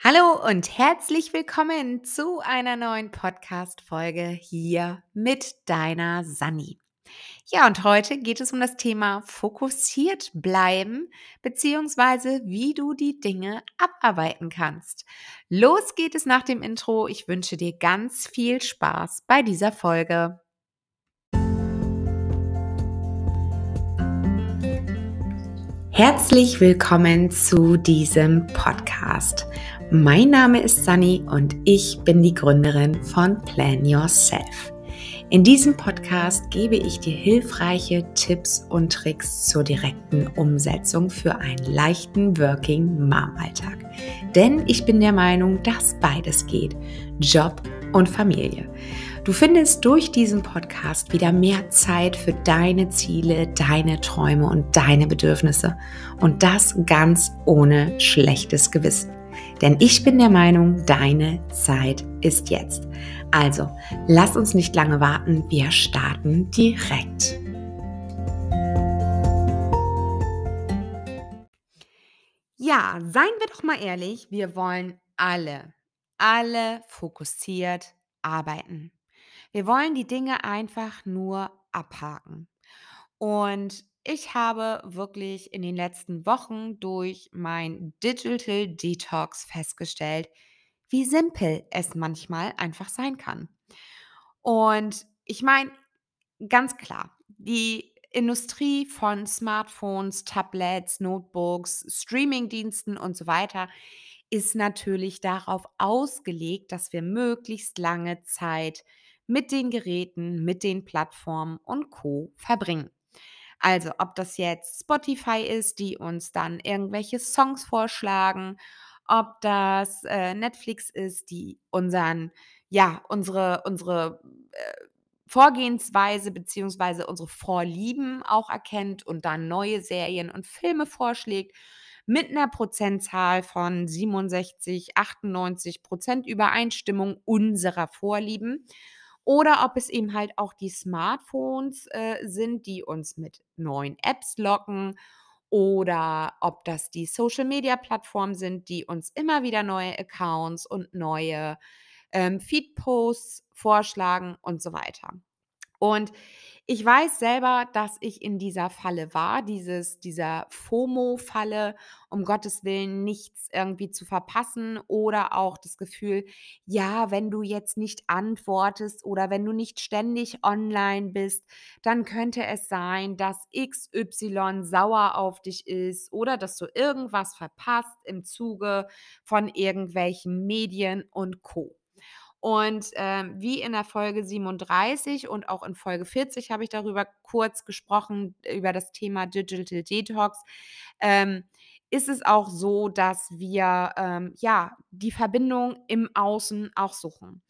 Hallo und herzlich willkommen zu einer neuen Podcast-Folge hier mit deiner Sani. Ja, und heute geht es um das Thema fokussiert bleiben, beziehungsweise wie du die Dinge abarbeiten kannst. Los geht es nach dem Intro. Ich wünsche dir ganz viel Spaß bei dieser Folge. Herzlich willkommen zu diesem Podcast. Mein Name ist Sunny und ich bin die Gründerin von Plan Yourself. In diesem Podcast gebe ich dir hilfreiche Tipps und Tricks zur direkten Umsetzung für einen leichten Working Mom Alltag. Denn ich bin der Meinung, dass beides geht. Job und Familie. Du findest durch diesen Podcast wieder mehr Zeit für deine Ziele, deine Träume und deine Bedürfnisse. Und das ganz ohne schlechtes Gewissen. Denn ich bin der Meinung, deine Zeit ist jetzt. Also, lass uns nicht lange warten, wir starten direkt. Ja, seien wir doch mal ehrlich, wir wollen alle, alle fokussiert arbeiten. Wir wollen die Dinge einfach nur abhaken. Und ich habe wirklich in den letzten Wochen durch mein Digital Detox festgestellt, wie simpel es manchmal einfach sein kann. Und ich meine, ganz klar, die Industrie von Smartphones, Tablets, Notebooks, Streamingdiensten und so weiter ist natürlich darauf ausgelegt, dass wir möglichst lange Zeit mit den Geräten, mit den Plattformen und Co verbringen. Also, ob das jetzt Spotify ist, die uns dann irgendwelche Songs vorschlagen, ob das, äh, Netflix ist, die unseren ja, unsere unsere, äh, Vorgehensweise beziehungsweise unsere Vorlieben auch erkennt und dann neue Serien und Filme vorschlägt mit einer Prozentzahl von 67, 98% Übereinstimmung unserer Vorlieben oder ob es eben halt auch die Smartphones, äh, sind, die uns mit neuen Apps locken oder ob das die Social-Media-Plattformen sind, die uns immer wieder neue Accounts und neue, ähm, Feed-Posts vorschlagen und so weiter. Und ich weiß selber, dass ich in dieser Falle war, dieses dieser FOMO-Falle, um Gottes Willen nichts irgendwie zu verpassen oder auch das Gefühl, ja, wenn du jetzt nicht antwortest oder wenn du nicht ständig online bist, dann könnte es sein, dass XY sauer auf dich ist oder dass du irgendwas verpasst im Zuge von irgendwelchen Medien und Co. Und, ähm, wie in der Folge 37 und auch in Folge 40 habe ich darüber kurz gesprochen, über das Thema Digital Detox, ähm, ist es auch so, dass wir, ähm, ja, die Verbindung im Außen auch suchen.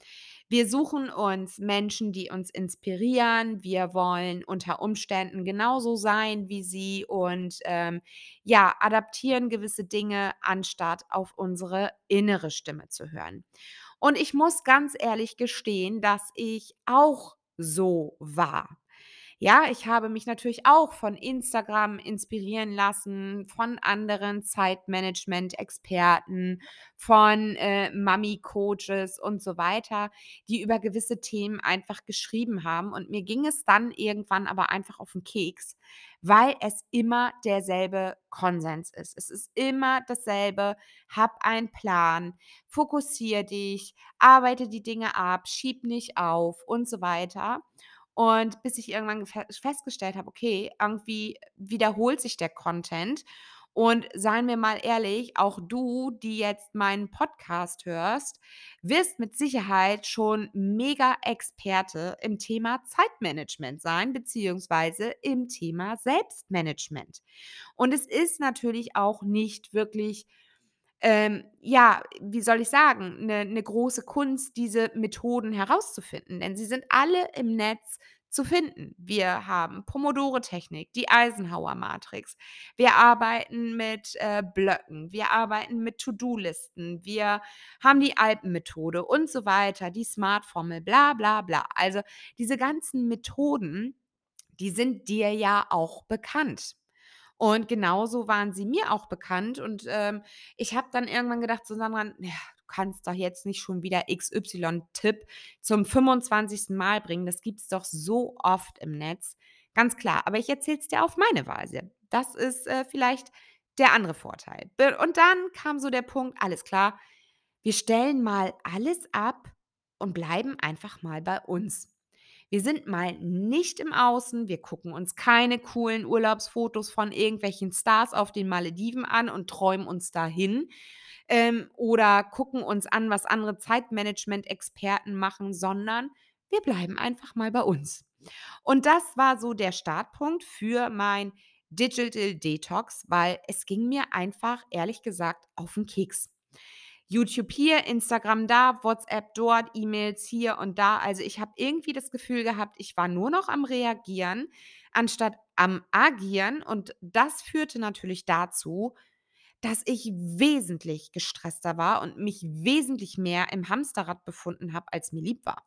Wir suchen uns Menschen, die uns inspirieren. Wir wollen unter Umständen genauso sein wie sie und, ähm, ja, adaptieren gewisse Dinge, anstatt auf unsere innere Stimme zu hören. Und ich muss ganz ehrlich gestehen, dass ich auch so war. Ja, ich habe mich natürlich auch von Instagram inspirieren lassen, von anderen Zeitmanagement-Experten, von, äh, Mummy-Coaches und so weiter, die über gewisse Themen einfach geschrieben haben. Und mir ging es dann irgendwann aber einfach auf den Keks, weil es immer derselbe Konsens ist. Es ist immer dasselbe: Hab einen Plan, fokussiere dich, arbeite die Dinge ab, schieb nicht auf und so weiter. Und bis ich irgendwann fe festgestellt habe, okay, irgendwie wiederholt sich der Content. Und seien wir mal ehrlich, auch du, die jetzt meinen Podcast hörst, wirst mit Sicherheit schon Mega-Experte im Thema Zeitmanagement sein, beziehungsweise im Thema Selbstmanagement. Und es ist natürlich auch nicht wirklich ähm, ja, wie soll ich sagen, eine 'ne große Kunst, diese Methoden herauszufinden, denn sie sind alle im Netz zu finden. Wir haben Pomodoro-Technik, die Eisenhower-Matrix. Wir arbeiten mit, äh, Blöcken, wir arbeiten mit To-do-Listen, wir haben die Alpenmethode und so weiter, die Smart-Formel, bla bla bla. Also, diese ganzen Methoden, die sind dir ja auch bekannt. Und genauso waren sie mir auch bekannt und, ähm, ich habe dann irgendwann gedacht so: „Sandra, ja, du kannst doch jetzt nicht schon wieder XY-Tipp zum fünfundzwanzigsten Mal bringen. Das gibt's doch so oft im Netz.“ Ganz klar, aber ich erzähle es dir auf meine Weise. Das ist, äh, vielleicht der andere Vorteil. Und dann kam so der Punkt: „Alles klar, wir stellen mal alles ab und bleiben einfach mal bei uns.“ Wir sind mal nicht im Außen, wir gucken uns keine coolen Urlaubsfotos von irgendwelchen Stars auf den Malediven an und träumen uns dahin, ähm, oder gucken uns an, was andere Zeitmanagement-Experten machen, sondern wir bleiben einfach mal bei uns. Und das war so der Startpunkt für mein Digital Detox, weil es ging mir einfach, ehrlich gesagt, auf 'n Keks. YouTube hier, Instagram da, WhatsApp dort, E-Mails hier und da. Also, ich habe irgendwie das Gefühl gehabt, ich war nur noch am Reagieren anstatt am Agieren und das führte natürlich dazu, dass ich wesentlich gestresster war und mich wesentlich mehr im Hamsterrad befunden habe, als mir lieb war.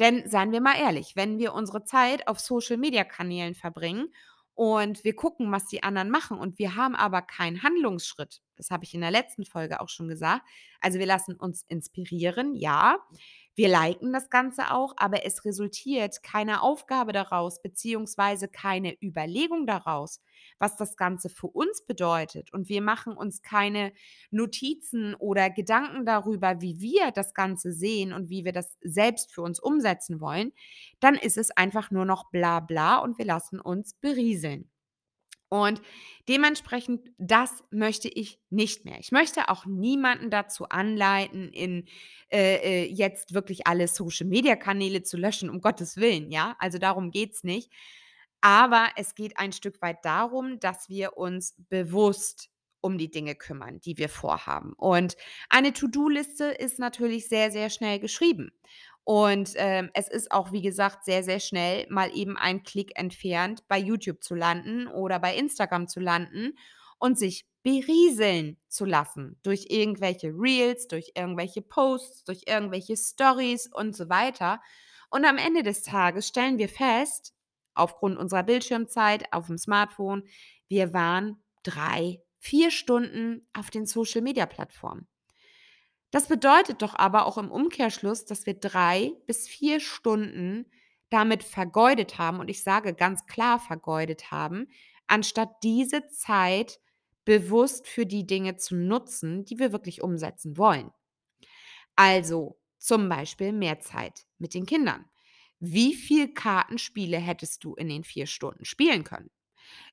Denn seien wir mal ehrlich, wenn wir unsere Zeit auf Social-Media-Kanälen verbringen und wir gucken, was die anderen machen und wir haben aber keinen Handlungsschritt, das habe ich in der letzten Folge auch schon gesagt. Also, wir lassen uns inspirieren, ja. Wir liken das Ganze auch, aber es resultiert keine Aufgabe daraus beziehungsweise keine Überlegung daraus, was das Ganze für uns bedeutet und wir machen uns keine Notizen oder Gedanken darüber, wie wir das Ganze sehen und wie wir das selbst für uns umsetzen wollen, dann ist es einfach nur noch bla bla und wir lassen uns berieseln. Und dementsprechend, das möchte ich nicht mehr. Ich möchte auch niemanden dazu anleiten, in äh, äh, jetzt wirklich alle Social-Media-Kanäle zu löschen, um Gottes Willen, ja? Also, darum geht's nicht. Aber es geht ein Stück weit darum, dass wir uns bewusst um die Dinge kümmern, die wir vorhaben. Und eine To-do-Liste ist natürlich sehr, sehr schnell geschrieben. Und, ähm, es ist auch, wie gesagt, sehr, sehr schnell mal eben ein Klick entfernt, bei YouTube zu landen oder bei Instagram zu landen und sich berieseln zu lassen durch irgendwelche Reels, durch irgendwelche Posts, durch irgendwelche Stories und so weiter. Und am Ende des Tages stellen wir fest, aufgrund unserer Bildschirmzeit aufm Smartphone, wir waren 3, 4 Stunden auf den Social-Media-Plattformen. Das bedeutet doch aber auch im Umkehrschluss, dass wir 3 bis 4 Stunden damit vergeudet haben und ich sage ganz klar vergeudet haben, anstatt diese Zeit bewusst für die Dinge zu nutzen, die wir wirklich umsetzen wollen. Also, zum Beispiel mehr Zeit mit den Kindern. Wie viel Kartenspiele hättest du in den 4 Stunden spielen können?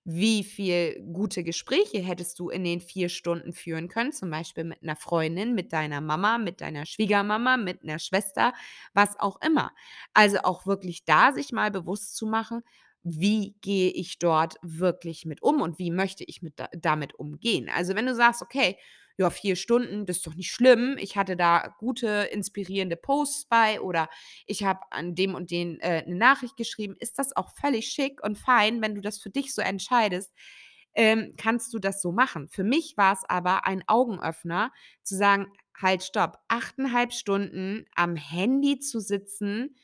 Wie viel gute Gespräche hättest du in den 4 Stunden führen können, zum Beispiel mit 'ner Freundin, mit deiner Mama, mit deiner Schwiegermama, mit 'ner Schwester, was auch immer. Also, auch wirklich da sich mal bewusst zu machen: „Wie gehe ich dort wirklich mit um und wie möchte ich mit da damit umgehen?“ Also, wenn du sagst: „Okay, ja, 4 Stunden, das ist doch nicht schlimm. Ich hatte da gute inspirierende Posts bei oder ich habe an dem und den, äh, 'ne Nachricht geschrieben“, ist das auch völlig schick und fein, wenn du das für dich so entscheidest, ähm, kannst du das so machen. Für mich war's aber ein Augenöffner zu sagen: „Halt, stopp, 8,5 Stunden am Handy zu sitzen,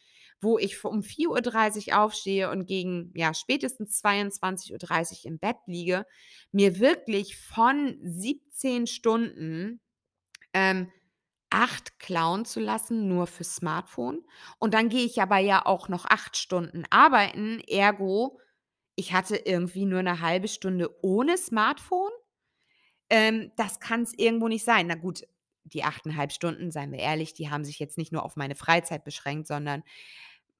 wo ich um 4:30 aufstehe und gegen, ja, spätestens 22:30 im Bett liege, mir wirklich von 17 Stunden, ähm, 8 klauen zu lassen, nur fürs Smartphone. Und dann gehe ich aber ja auch noch 8 Stunden arbeiten, ergo, ich hatte irgendwie nur 'ne 1/2 Stunde ohne Smartphone? Ähm, das kann's irgendwo nicht sein. Na gut, die 8,5 Stunden, seien wir ehrlich, die haben sich jetzt nicht nur auf meine Freizeit beschränkt, sondern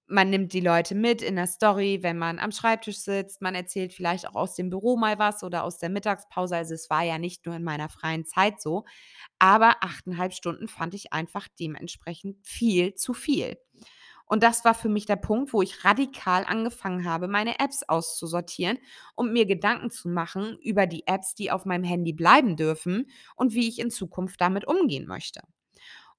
man nimmt die Leute mit in 'ner Story, wenn man am Schreibtisch sitzt. Man erzählt vielleicht auch aus dem Büro mal was oder aus der Mittagspause. Also, es war ja nicht nur in meiner freien Zeit so. Aber 8,5 Stunden fand ich einfach dementsprechend viel zu viel. Und das war für mich der Punkt, wo ich radikal angefangen habe, meine Apps auszusortieren und mir Gedanken zu machen über die Apps, die auf meinem Handy bleiben dürfen und wie ich in Zukunft damit umgehen möchte.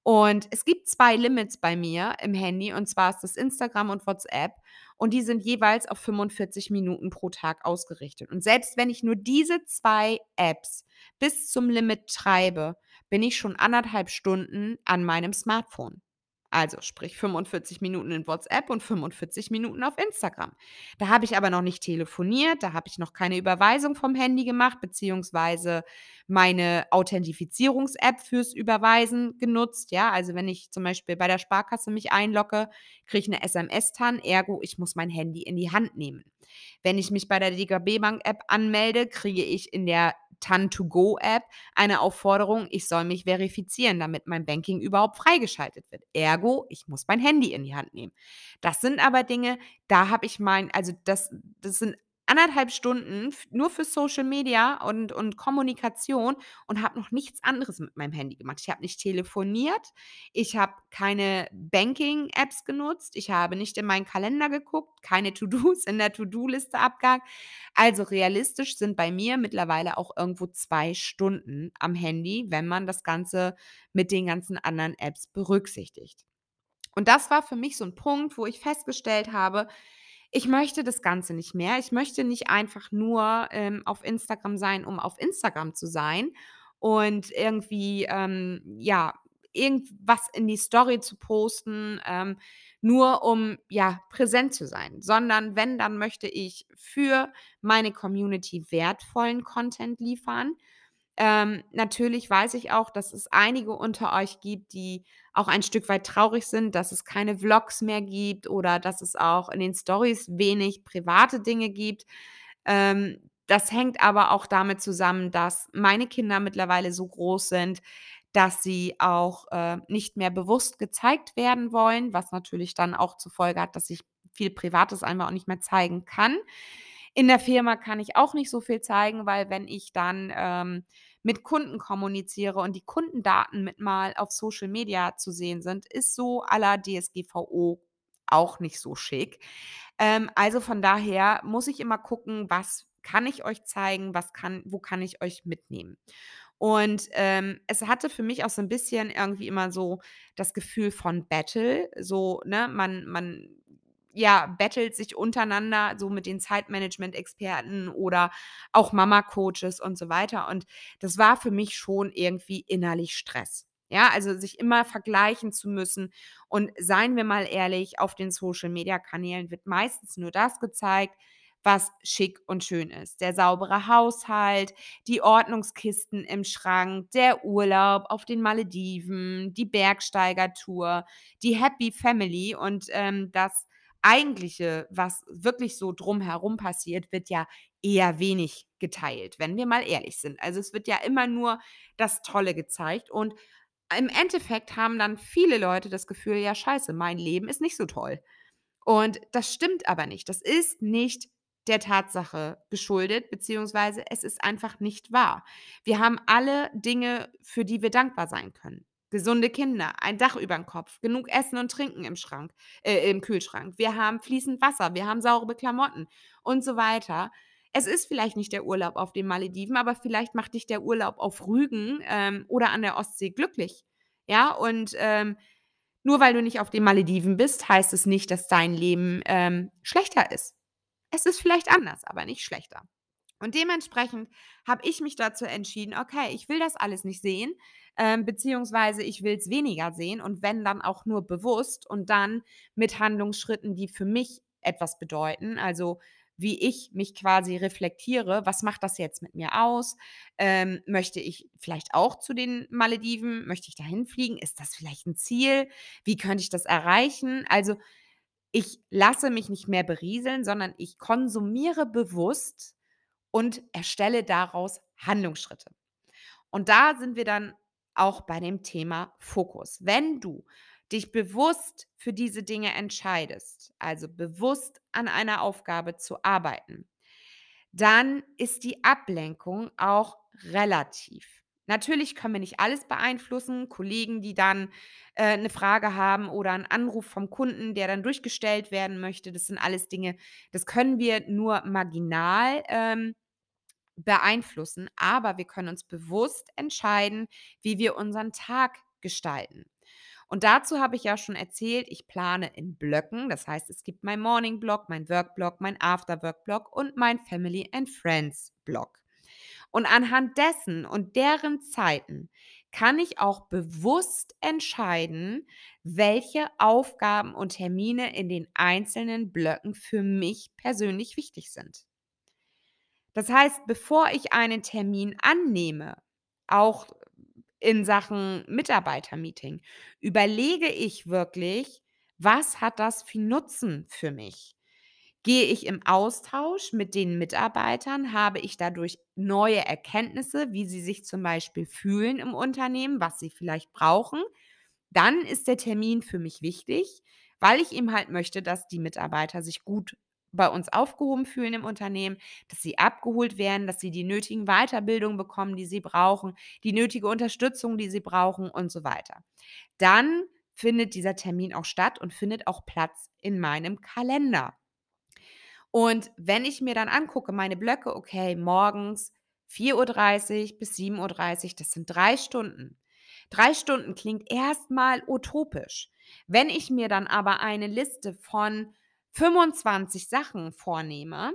Und es gibt 2 Limits bei mir im Handy und zwar ist das Instagram und WhatsApp und die sind jeweils auf 45 Minuten pro Tag ausgerichtet. Und selbst wenn ich nur diese 2 Apps bis zum Limit treibe, bin ich schon 1,5 Stunden an meinem Smartphone. Also sprich 45 Minuten in WhatsApp und 45 Minuten auf Instagram. Da habe ich aber noch nicht telefoniert, da habe ich noch keine Überweisung vom Handy gemacht, beziehungsweise meine Authentifizierungs-App fürs Überweisen genutzt. Ja, also wenn ich zum Beispiel bei der Sparkasse mich einlogge, kriege ich eine SMS dann, ergo ich muss mein Handy in die Hand nehmen. Wenn ich mich bei der DKB Bank App anmelde, kriege ich in der TAN-to-Go-App eine Aufforderung, ich soll mich verifizieren, damit mein Banking überhaupt freigeschaltet wird. Ergo, ich muss mein Handy in die Hand nehmen. Das sind aber Dinge, da habe ich mein also das das sind anderthalb Stunden nur für Social Media und und Kommunikation und habe noch nichts anderes mit meinem Handy gemacht. Ich habe nicht telefoniert, ich habe keine Banking-Apps genutzt, ich habe nicht in meinen Kalender geguckt, keine To-dos in der To-do-Liste abgehakt. Also realistisch sind bei mir mittlerweile auch irgendwo 2 Stunden am Handy, wenn man das Ganze mit den ganzen anderen Apps berücksichtigt. Und das war für mich so 'n Punkt, wo ich festgestellt habe, ich möchte das Ganze nicht mehr. Ich möchte nicht einfach nur, ähm, auf Instagram sein, um auf Instagram zu sein und irgendwie, ähm, ja, irgendwas in die Story zu posten, ähm, nur um, ja, präsent zu sein, sondern wenn, dann möchte ich für meine Community wertvollen Content liefern. Ähm, natürlich weiß ich auch, dass es einige unter euch gibt, die auch ein Stück weit traurig sind, dass es keine Vlogs mehr gibt oder dass es auch in den Stories wenig private Dinge gibt. Ähm, das hängt aber auch damit zusammen, dass meine Kinder mittlerweile so groß sind, dass sie auch, äh, nicht mehr bewusst gezeigt werden wollen, was natürlich dann auch zur Folge hat, dass ich viel Privates einfach auch nicht mehr zeigen kann. In der Firma kann ich auch nicht so viel zeigen, weil wenn ich dann, ähm, mit Kunden kommuniziere und die Kundendaten mit mal auf Social Media zu sehen sind, ist so la DSGVO auch nicht so schick. Ähm, also von daher muss ich immer gucken, was kann ich euch zeigen, was kann wo kann ich euch mitnehmen? Und, ähm, es hatte für mich auch so 'n bisschen irgendwie immer so das Gefühl von Battle, so, ne? Man man, ja, battelt sich untereinander so mit den Zeitmanagement-Experten oder auch Mama-Coaches und so weiter. Und das war für mich schon irgendwie innerlich Stress. Ja, also sich immer vergleichen zu müssen. Und seien wir mal ehrlich, auf den Social-Media-Kanälen wird meistens nur das gezeigt, was schick und schön ist. Der saubere Haushalt, die Ordnungskisten im Schrank, der Urlaub auf den Malediven, die Bergsteigertour, die Happy Family und, ähm, das Eigentliche, was wirklich so drumherum passiert, wird ja eher wenig geteilt, wenn wir mal ehrlich sind. Also, es wird ja immer nur das Tolle gezeigt und im Endeffekt haben dann viele Leute das Gefühl: „Ja, scheiße, mein Leben ist nicht so toll.“ Und das stimmt aber nicht. Das ist nicht der Tatsache geschuldet, beziehungsweise es ist einfach nicht wahr. Wir haben alle Dinge, für die wir dankbar sein können. Gesunde Kinder, ein Dach überm Kopf, genug Essen und Trinken im Schrank äh, im Kühlschrank. Wir haben fließend Wasser, wir haben saubere Klamotten und so weiter. Es ist vielleicht nicht der Urlaub auf den Malediven, aber vielleicht macht dich der Urlaub auf Rügen, ähm, oder an der Ostsee glücklich. Ja, und, ähm, nur weil du nicht auf den Malediven bist, heißt es nicht, dass dein Leben, ähm, schlechter ist. Es ist vielleicht anders, aber nicht schlechter. Und dementsprechend habe ich mich dazu entschieden: „Okay, ich will das alles nicht sehen, ähm, beziehungsweise ich will's weniger sehen und wenn, dann auch nur bewusst und dann mit Handlungsschritten, die für mich etwas bedeuten.“ Also, wie ich mich quasi reflektiere: „Was macht das jetzt mit mir aus? Ähm, möchte ich vielleicht auch zu den Malediven? Möchte ich dahin fliegen? Ist das vielleicht 'n Ziel? Wie könnte ich das erreichen?“ Also, ich lasse mich nicht mehr berieseln, sondern ich konsumiere bewusst und erstelle daraus Handlungsschritte. Und da sind wir dann auch bei dem Thema Fokus. Wenn du dich bewusst für diese Dinge entscheidest, also bewusst an einer Aufgabe zu arbeiten, dann ist die Ablenkung auch relativ. Natürlich können wir nicht alles beeinflussen. Kollegen, die dann, äh, 'ne Frage haben oder 'n Anruf vom Kunden, der dann durchgestellt werden möchte, das sind alles Dinge, das können wir nur marginal, ähm, beeinflussen, aber wir können uns bewusst entscheiden, wie wir unseren Tag gestalten. Und dazu habe ich ja schon erzählt, ich plane in Blöcken. Das heißt, es gibt mein Morning Block, mein Work Block, mein After Work Block und mein Family and Friends Block. Und anhand dessen und deren Zeiten kann ich auch bewusst entscheiden, welche Aufgaben und Termine in den einzelnen Blöcken für mich persönlich wichtig sind. Das heißt, bevor ich einen Termin annehme, auch in Sachen Mitarbeitermeeting, überlege ich wirklich, was hat das für Nutzen für mich? Gehe ich im Austausch mit den Mitarbeitern? Habe ich dadurch neue Erkenntnisse, wie sie sich zum Beispiel fühlen im Unternehmen, was sie vielleicht brauchen? Dann ist der Termin für mich wichtig, weil ich eben halt möchte, dass die Mitarbeiter sich gut bei uns aufgehoben fühlen im Unternehmen, dass sie abgeholt werden, dass sie die nötigen Weiterbildungen bekommen, die sie brauchen, die nötige Unterstützung, die sie brauchen und so weiter. Dann findet dieser Termin auch statt und findet auch Platz in meinem Kalender. Und wenn ich mir dann angucke, meine Blöcke, okay, morgens 4:30 Uhr bis 7:30 Uhr, das sind 3 Stunden. 3 Stunden klingt erstmal utopisch. Wenn ich mir dann aber eine Liste von 25 Sachen vornehme,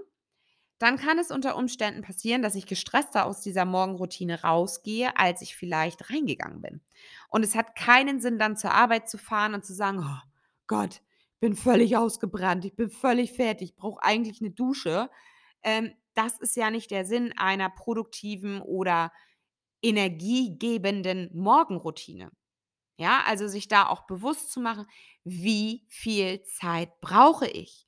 dann kann es unter Umständen passieren, dass ich gestresster aus dieser Morgenroutine rausgehe, als ich vielleicht reingegangen bin. Und es hat keinen Sinn, dann zur Arbeit zu fahren und zu sagen: „Oh Gott, bin völlig ausgebrannt, ich bin völlig fertig, ich brauche eigentlich eine Dusche.“ Ähm, das ist ja nicht der Sinn einer produktiven oder energiegebenden Morgenroutine. Ja, also sich da auch bewusst zu machen, wie viel Zeit brauche ich?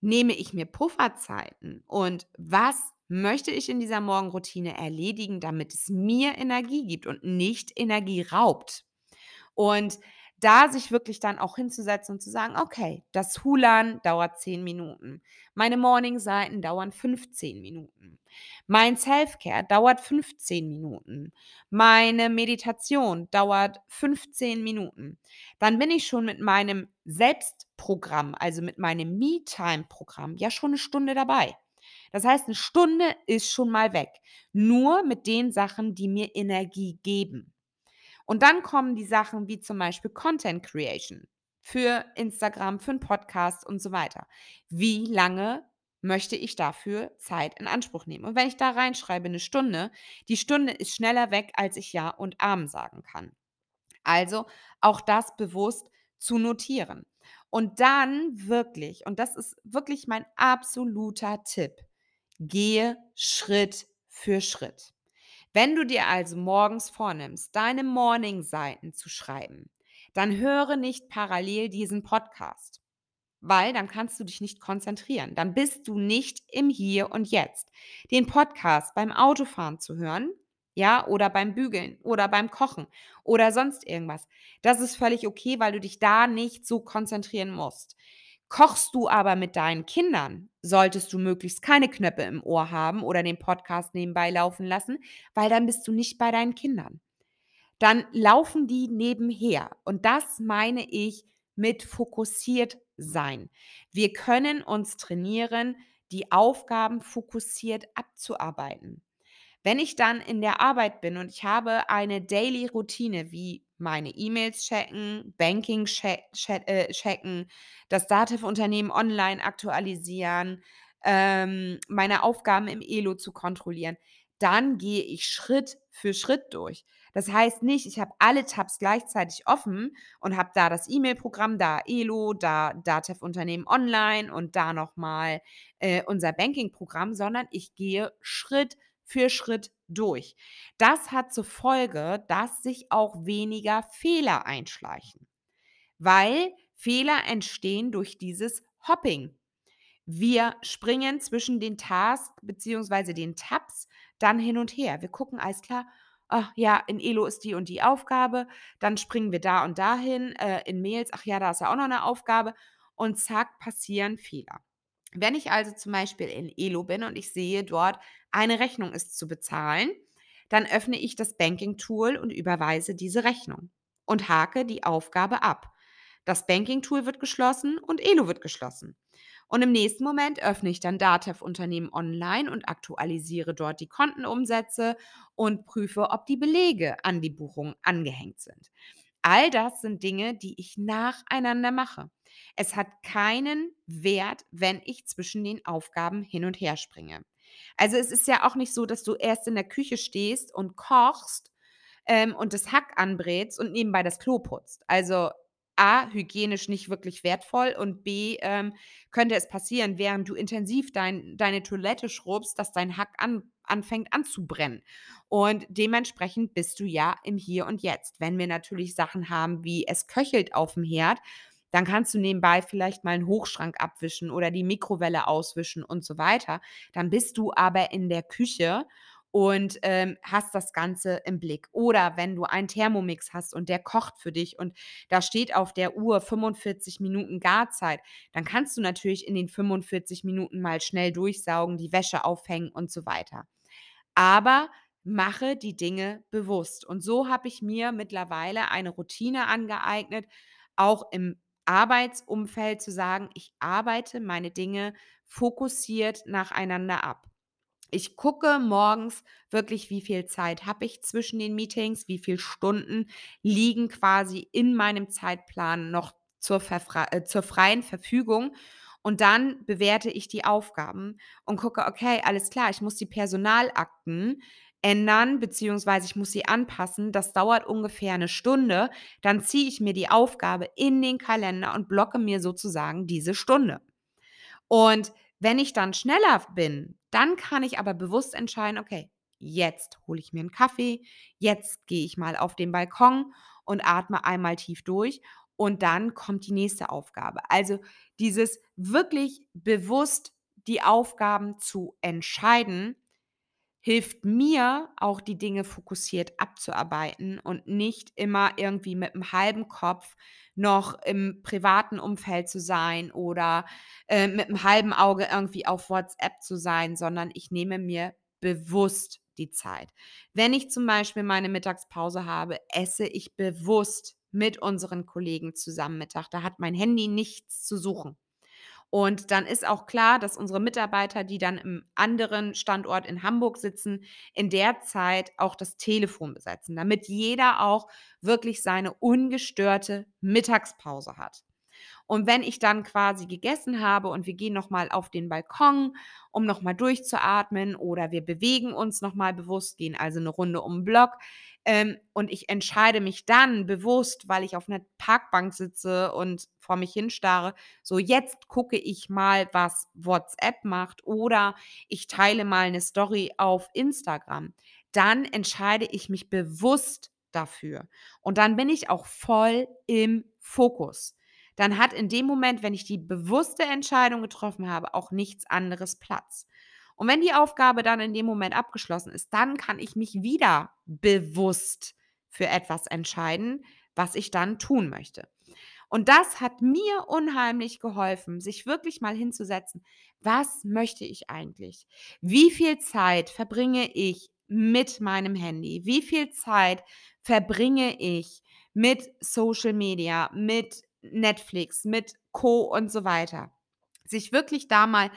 Nehme ich mir Pufferzeiten und was möchte ich in dieser Morgenroutine erledigen, damit es mir Energie gibt und nicht Energie raubt? Und da sich wirklich dann auch hinzusetzen und zu sagen: „Okay, das Hulan dauert 10 Minuten. Meine Morning-Seiten dauern 15 Minuten. Mein Self-Care dauert 15 Minuten. Meine Meditation dauert 15 Minuten.“ Dann bin ich schon mit meinem Selbstprogramm, also mit meinem Me-Time-Programm ja schon eine Stunde dabei. Das heißt, eine Stunde ist schon mal weg. Nur mit den Sachen, die mir Energie geben. Und dann kommen die Sachen wie zum Beispiel Content Creation für Instagram, für 'n Podcast und so weiter. Wie lange möchte ich dafür Zeit in Anspruch nehmen? Und wenn ich da reinschreibe 'ne Stunde, die Stunde ist schneller weg, als ich Ja und Amen sagen kann. Also auch das bewusst zu notieren. Und dann wirklich, und das ist wirklich mein absoluter Tipp, gehe Schritt für Schritt. Wenn du dir also morgens vornimmst, deine Morning-Seiten zu schreiben, dann höre nicht parallel diesen Podcast, weil dann kannst du dich nicht konzentrieren. Dann bist du nicht im Hier und Jetzt. Den Podcast beim Autofahren zu hören, ja, oder beim Bügeln oder beim Kochen oder sonst irgendwas, das ist völlig okay, weil du dich da nicht so konzentrieren musst. Kochst du aber mit deinen Kindern, solltest du möglichst keine Knöpfe im Ohr haben oder den Podcast nebenbei laufen lassen, weil dann bist du nicht bei deinen Kindern. Dann laufen die nebenher und das meine ich mit fokussiert sein. Wir können uns trainieren, die Aufgaben fokussiert abzuarbeiten. Wenn ich dann in der Arbeit bin und ich habe eine Daily Routine wie meine E-Mails checken, Banking äh, checken, das Datev-Unternehmen online aktualisieren, ähm, meine Aufgaben im Elo zu kontrollieren, dann gehe ich Schritt für Schritt durch. Das heißt nicht, ich habe alle Tabs gleichzeitig offen und habe da das E-Mail-Programm, da Elo, da Datev-Unternehmen online und da noch mal, äh, unser Banking-Programm, sondern ich gehe Schritt für Schritt durch. Das hat zur Folge, dass sich auch weniger Fehler einschleichen, weil Fehler entstehen durch dieses Hopping. Wir springen zwischen den Tasks beziehungsweise den Tabs dann hin und her. Wir gucken, alles klar, ach ja, in Elo ist die und die Aufgabe, dann springen wir da und dahin, äh, in Mails, ach ja, da ist ja auch noch eine Aufgabe und zack, passieren Fehler. Wenn ich also zum Beispiel in Elo bin und ich sehe dort, eine Rechnung ist zu bezahlen, dann öffne ich das Banking-Tool und überweise diese Rechnung und hake die Aufgabe ab. Das Banking-Tool wird geschlossen und Elo wird geschlossen. Und im nächsten Moment öffne ich dann Datev Unternehmen online und aktualisiere dort die Kontenumsätze und prüfe, ob die Belege an die Buchung angehängt sind. All das sind Dinge, die ich nacheinander mache. Es hat keinen Wert, wenn ich zwischen den Aufgaben hin und her springe. Also es ist ja auch nicht so, dass du erst in der Küche stehst und kochst ähm, und das Hack anbrätst und nebenbei das Klo putzt. Also A, hygienisch nicht wirklich wertvoll und B, ähm, könnte es passieren, während du intensiv dein deine Toilette schrubbst, dass dein Hack an anfängt anzubrennen. Und dementsprechend bist du ja im Hier und Jetzt. Wenn wir natürlich Sachen haben wie es köchelt aufm Herd, dann kannst du nebenbei vielleicht mal 'n Hochschrank abwischen oder die Mikrowelle auswischen und so weiter. Dann bist du aber in der Küche und, ähm, hast das Ganze im Blick. Oder wenn du einen Thermomix hast und der kocht für dich und da steht auf der Uhr 45 Minuten Garzeit, dann kannst du natürlich in den 45 Minuten mal schnell durchsaugen, die Wäsche aufhängen und so weiter. Aber mache die Dinge bewusst. Und so habe ich mir mittlerweile eine Routine angeeignet, auch im Arbeitsumfeld zu sagen: „Ich arbeite meine Dinge fokussiert nacheinander ab.“ Ich gucke morgens wirklich, wie viel Zeit habe ich zwischen den Meetings, wie viel Stunden liegen quasi in meinem Zeitplan noch zur äh, zur freien Verfügung. Und dann bewerte ich die Aufgaben und gucke: „Okay, alles klar, ich muss die Personalakten ändern, beziehungsweise ich muss sie anpassen. Das dauert ungefähr 'ne Stunde.“ Dann ziehe ich mir die Aufgabe in den Kalender und blocke mir sozusagen diese Stunde. Und wenn ich dann schneller bin, dann kann ich aber bewusst entscheiden: „Okay, jetzt hole ich mir 'n Kaffee, jetzt gehe ich mal auf den Balkon und atme einmal tief durch und dann kommt die nächste Aufgabe.“ Also, dieses wirklich bewusst die Aufgaben zu entscheiden, hilft mir auch, die Dinge fokussiert abzuarbeiten und nicht immer irgendwie mit 'm halben Kopf noch im privaten Umfeld zu sein oder, äh, mit 'm halben Auge irgendwie auf WhatsApp zu sein, sondern ich nehme mir bewusst die Zeit. Wenn ich zum Beispiel meine Mittagspause habe, esse ich bewusst mit unseren Kollegen zusammen Mittag. Da hat mein Handy nichts zu suchen. Und dann ist auch klar, dass unsere Mitarbeiter, die dann im anderen Standort in Hamburg sitzen, in der Zeit auch das Telefon besetzen, damit jeder auch wirklich seine ungestörte Mittagspause hat. Und wenn ich dann quasi gegessen habe und wir gehen noch mal auf den Balkon, um noch mal durchzuatmen oder wir bewegen uns noch mal bewusst, gehen also 'ne Runde um 'n Block, ähm, und ich entscheide mich dann bewusst, weil ich auf 'ner Parkbank sitze und vor mich hinstarre: „So, jetzt gucke ich mal, was WhatsApp macht oder ich teile mal 'ne Story auf Instagram.“ Dann entscheide ich mich bewusst dafür. Und dann bin ich auch voll im Fokus. Dann hat in dem Moment, wenn ich die bewusste Entscheidung getroffen habe, auch nichts anderes Platz. Und wenn die Aufgabe dann in dem Moment abgeschlossen ist, dann kann ich mich wieder bewusst für etwas entscheiden, was ich dann tun möchte. Und das hat mir unheimlich geholfen, sich wirklich mal hinzusetzen: „Was möchte ich eigentlich? Wie viel Zeit verbringe ich mit meinem Handy? Wie viel Zeit verbringe ich mit Social Media, mit Netflix, mit Co. und so weiter?“ Sich wirklich da mal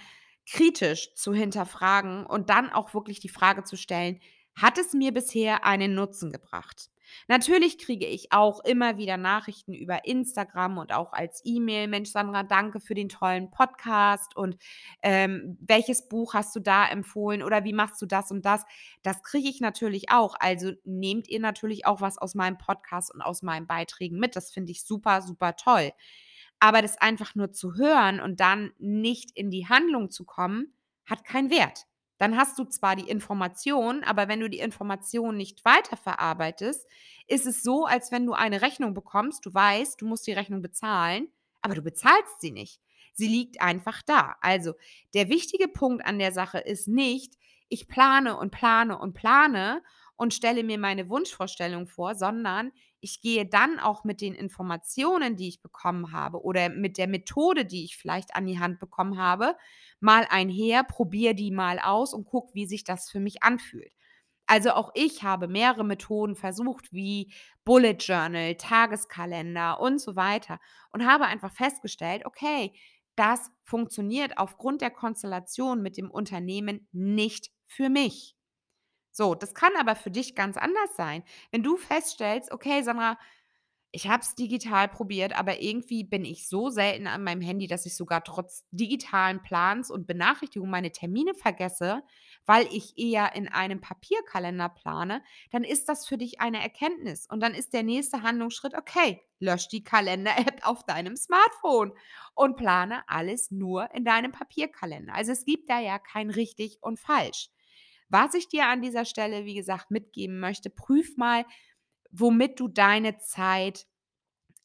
kritisch zu hinterfragen und dann auch wirklich die Frage zu stellen: „Hat es mir bisher einen Nutzen gebracht?“ Natürlich kriege ich auch immer wieder Nachrichten über Instagram und auch als E-Mail: „Mensch Sandra, danke für den tollen Podcast und, ähm, welches Buch hast du da empfohlen oder wie machst du das und das?“ Das kriege ich natürlich auch. Also, nehmt ihr natürlich auch was aus meinem Podcast und aus meinen Beiträgen mit. Das finde ich super, super toll. Aber das einfach nur zu hören und dann nicht in die Handlung zu kommen, hat keinen Wert. Dann hast du zwar die Information, aber wenn du die Information nicht weiterverarbeitest, ist es so, als wenn du eine Rechnung bekommst. Du weißt, du musst die Rechnung bezahlen, aber du bezahlst sie nicht. Sie liegt einfach da. Also, der wichtige Punkt an der Sache ist nicht: Ich plane und plane und plane und stelle mir meine Wunschvorstellung vor, sondern ich gehe dann auch mit den Informationen, die ich bekommen habe oder mit der Methode, die ich vielleicht an die Hand bekommen habe, mal einher, probiere die mal aus und gucke, wie sich das für mich anfühlt. Also, auch ich habe mehrere Methoden versucht wie Bullet Journal, Tageskalender und so weiter und habe einfach festgestellt: „Okay, das funktioniert aufgrund der Konstellation mit dem Unternehmen nicht für mich.“ So, das kann aber für dich ganz anders sein. Wenn du feststellst: „Okay, Sandra“ Ich habe es digital probiert, aber irgendwie bin ich so selten an meinem Handy, dass ich sogar trotz digitalen Plans und Benachrichtigungen meine Termine vergesse, weil ich eher in einem Papierkalender plane, dann ist das für dich eine Erkenntnis. Und dann ist der nächste Handlungsschritt, okay, lösch die Kalender-App auf deinem Smartphone und plane alles nur in deinem Papierkalender. Also es gibt da ja kein richtig und falsch. Was ich dir an dieser Stelle, wie gesagt, mitgeben möchte, prüf mal, womit du deine Zeit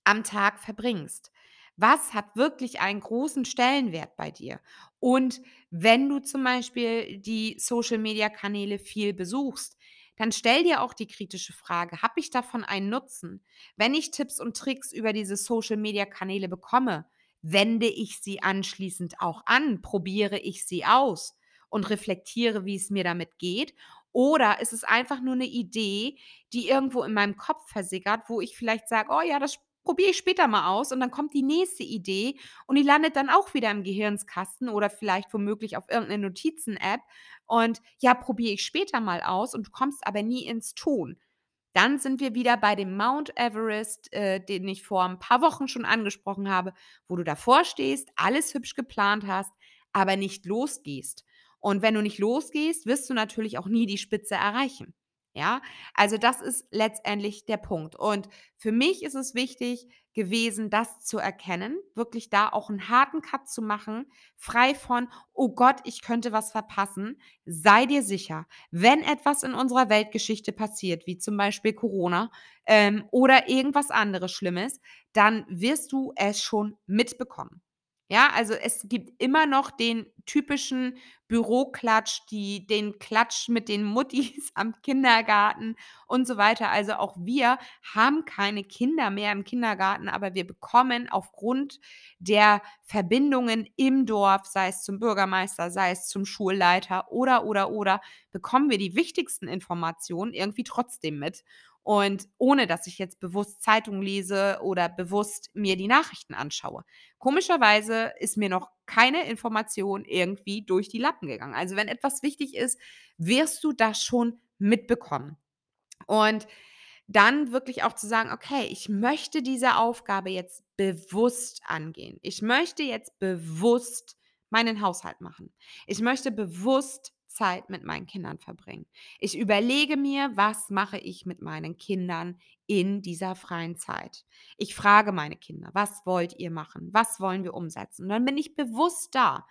am Tag verbringst. Was hat wirklich einen großen Stellenwert bei dir? Und wenn du zum Beispiel die Social-Media-Kanäle viel besuchst, dann stell dir auch die kritische Frage, habe ich davon einen Nutzen? Wenn ich Tipps und Tricks über diese Social-Media-Kanäle bekomme, wende ich sie anschließend auch an, probiere ich sie aus und reflektiere, wie es mir damit geht? Oder ist es einfach nur eine Idee, die irgendwo in meinem Kopf versickert, wo ich vielleicht sage: „Oh ja, das probiere ich später mal aus“ und dann kommt die nächste Idee und die landet dann auch wieder im Gehirnskasten oder vielleicht womöglich auf irgendeine Notizen-App und ja, probiere ich später mal aus und du kommst aber nie ins Tun. Dann sind wir wieder bei dem Mount Everest, äh, den ich vor ein paar Wochen schon angesprochen habe, wo du davor stehst, alles hübsch geplant hast, aber nicht losgehst. Und wenn du nicht losgehst, wirst du natürlich auch nie die Spitze erreichen. Ja, also das ist letztendlich der Punkt. Und für mich ist es wichtig gewesen, das zu erkennen, wirklich da auch einen harten Cut zu machen, frei von, oh Gott, ich könnte was verpassen. Sei dir sicher, wenn etwas in unserer Weltgeschichte passiert, wie zum Beispiel Corona ähm, oder irgendwas anderes Schlimmes, dann wirst du es schon mitbekommen. Ja, also es gibt immer noch den typischen Büroklatsch, die den Klatsch mit den Muttis am Kindergarten und so weiter. Also auch wir haben keine Kinder mehr im Kindergarten, aber wir bekommen aufgrund der Verbindungen im Dorf, sei es zum Bürgermeister, sei es zum Schulleiter oder, oder, oder, bekommen wir die wichtigsten Informationen irgendwie trotzdem mit. Und ohne dass ich jetzt bewusst Zeitung lese oder bewusst mir die Nachrichten anschaue. Komischerweise ist mir noch keine Information irgendwie durch die Lappen gegangen. Also wenn etwas wichtig ist, wirst du das schon mitbekommen. Und dann wirklich auch zu sagen, okay, ich möchte diese Aufgabe jetzt bewusst angehen. Ich möchte jetzt bewusst meinen Haushalt machen. Ich möchte bewusst Zeit mit meinen Kindern verbringen. Ich überlege mir, was mache ich mit meinen Kindern in dieser freien Zeit. Ich frage meine Kinder, was wollt ihr machen? Was wollen wir umsetzen? Und dann bin ich bewusst da.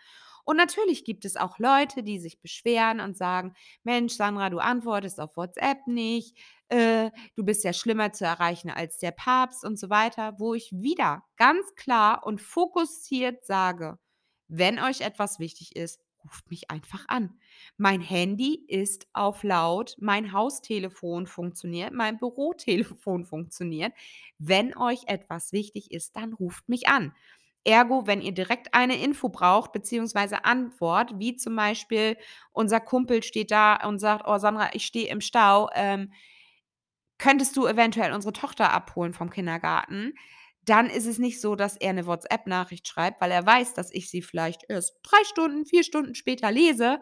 Und natürlich gibt es auch Leute, die sich beschweren und sagen, Mensch, Sandra, du antwortest auf WhatsApp nicht, äh, du bist ja schlimmer zu erreichen als der Papst und so weiter, wo ich wieder ganz klar und fokussiert sage, wenn euch etwas wichtig ist, ruft mich einfach an. Mein Handy ist auf laut, mein Haustelefon funktioniert, mein Bürotelefon funktioniert. Wenn euch etwas wichtig ist, dann ruft mich an. Ergo, wenn ihr direkt eine Info braucht, beziehungsweise Antwort, wie zum Beispiel unser Kumpel steht da und sagt, oh Sandra, ich stehe im Stau, ähm, könntest du eventuell unsere Tochter abholen vom Kindergarten? Dann ist es nicht so, dass er eine WhatsApp-Nachricht schreibt, weil er weiß, dass ich sie vielleicht erst drei Stunden, vier Stunden später lese,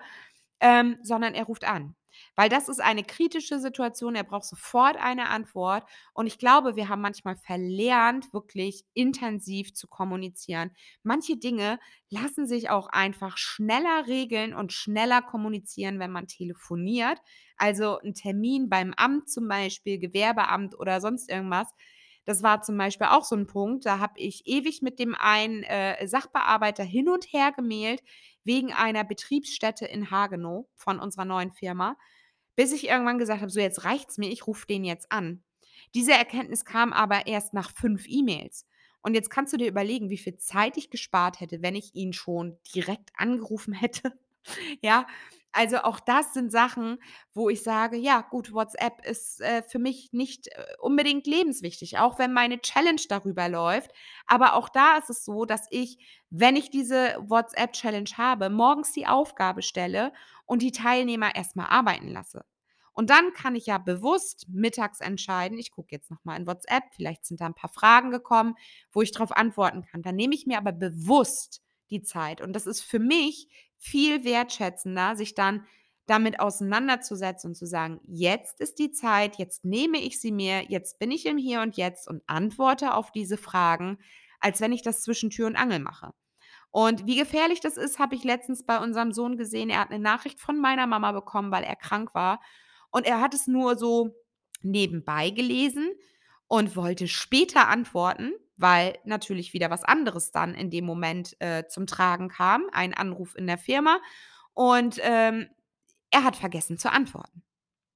ähm, sondern er ruft an. Weil das ist eine kritische Situation, er braucht sofort eine Antwort. Und ich glaube, wir haben manchmal verlernt, wirklich intensiv zu kommunizieren. Manche Dinge lassen sich auch einfach schneller regeln und schneller kommunizieren, wenn man telefoniert. Also ein Termin beim Amt zum Beispiel, Gewerbeamt oder sonst irgendwas. Das war zum Beispiel auch so ein Punkt, da habe ich ewig mit dem einen äh, Sachbearbeiter hin und her gemailt wegen einer Betriebsstätte in Hagenow von unserer neuen Firma, bis ich irgendwann gesagt habe: „So, jetzt reicht's mir, ich rufe den jetzt an.“ Diese Erkenntnis kam aber erst nach 5 E-Mails. Und jetzt kannst du dir überlegen, wie viel Zeit ich gespart hätte, wenn ich ihn schon direkt angerufen hätte. Ja, also auch das sind Sachen, wo ich sage: „Ja gut, WhatsApp ist, äh, für mich nicht, äh, unbedingt lebenswichtig“, auch wenn meine Challenge darüber läuft. Aber auch da ist es so, dass ich, wenn ich diese WhatsApp-Challenge habe, morgens die Aufgabe stelle und die Teilnehmer erst mal arbeiten lasse. Und dann kann ich ja bewusst mittags entscheiden, ich gucke jetzt noch mal in WhatsApp, vielleicht sind da 'n paar Fragen gekommen, wo ich drauf antworten kann. Dann nehme ich mir aber bewusst die Zeit. Und das ist für mich viel wertschätzender, sich dann damit auseinanderzusetzen und zu sagen: „Jetzt ist die Zeit, jetzt nehme ich sie mir, jetzt bin ich im Hier und Jetzt und antworte auf diese Fragen, als wenn ich das zwischen Tür und Angel mache.“ Und wie gefährlich das ist, habe ich letztens bei unserem Sohn gesehen. Er hat 'ne Nachricht von meiner Mama bekommen, weil er krank war. Und er hat es nur so nebenbei gelesen und wollte später antworten, weil natürlich wieder was anderes dann in dem Moment, äh, zum Tragen kam, ein Anruf in der Firma. Und, ähm, er hat vergessen zu antworten.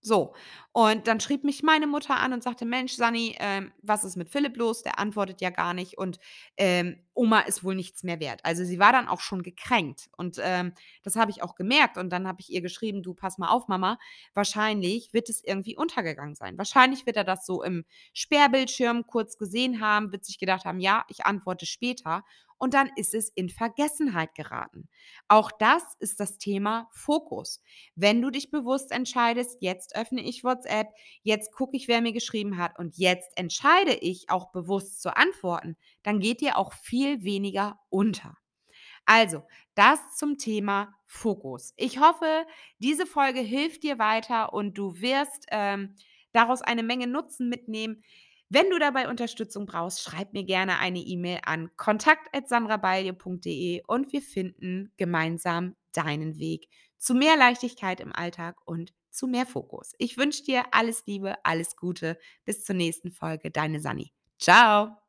So, und dann schrieb mich meine Mutter an und sagte: „Mensch, Sanni, ähm, was ist mit Philipp los? Der antwortet ja gar nicht und, ähm, Oma ist wohl nichts mehr wert.“ Also, sie war dann auch schon gekränkt und, ähm, das habe ich auch gemerkt und dann habe ich ihr geschrieben: „Du, pass mal auf, Mama, wahrscheinlich wird es irgendwie untergegangen sein. Wahrscheinlich wird er das so im Sperrbildschirm kurz gesehen haben, wird sich gedacht haben: ‚Ja, ich antworte später.‘ Und dann ist es in Vergessenheit geraten.“ Auch das ist das Thema Fokus. Wenn du dich bewusst entscheidest: „Jetzt öffne ich WhatsApp, jetzt gucke ich, wer mir geschrieben hat und jetzt entscheide ich auch bewusst zu antworten“, dann geht dir auch viel weniger unter. Also, das zum Thema Fokus. Ich hoffe, diese Folge hilft dir weiter und du wirst, ähm, daraus eine Menge Nutzen mitnehmen. Wenn du dabei Unterstützung brauchst, schreib mir gerne eine E-Mail an kontakt@sandrabalje.de und wir finden gemeinsam deinen Weg zu mehr Leichtigkeit im Alltag und zu mehr Fokus. Ich wünsche dir alles Liebe, alles Gute. Bis zur nächsten Folge. Deine Sanni. Tschau.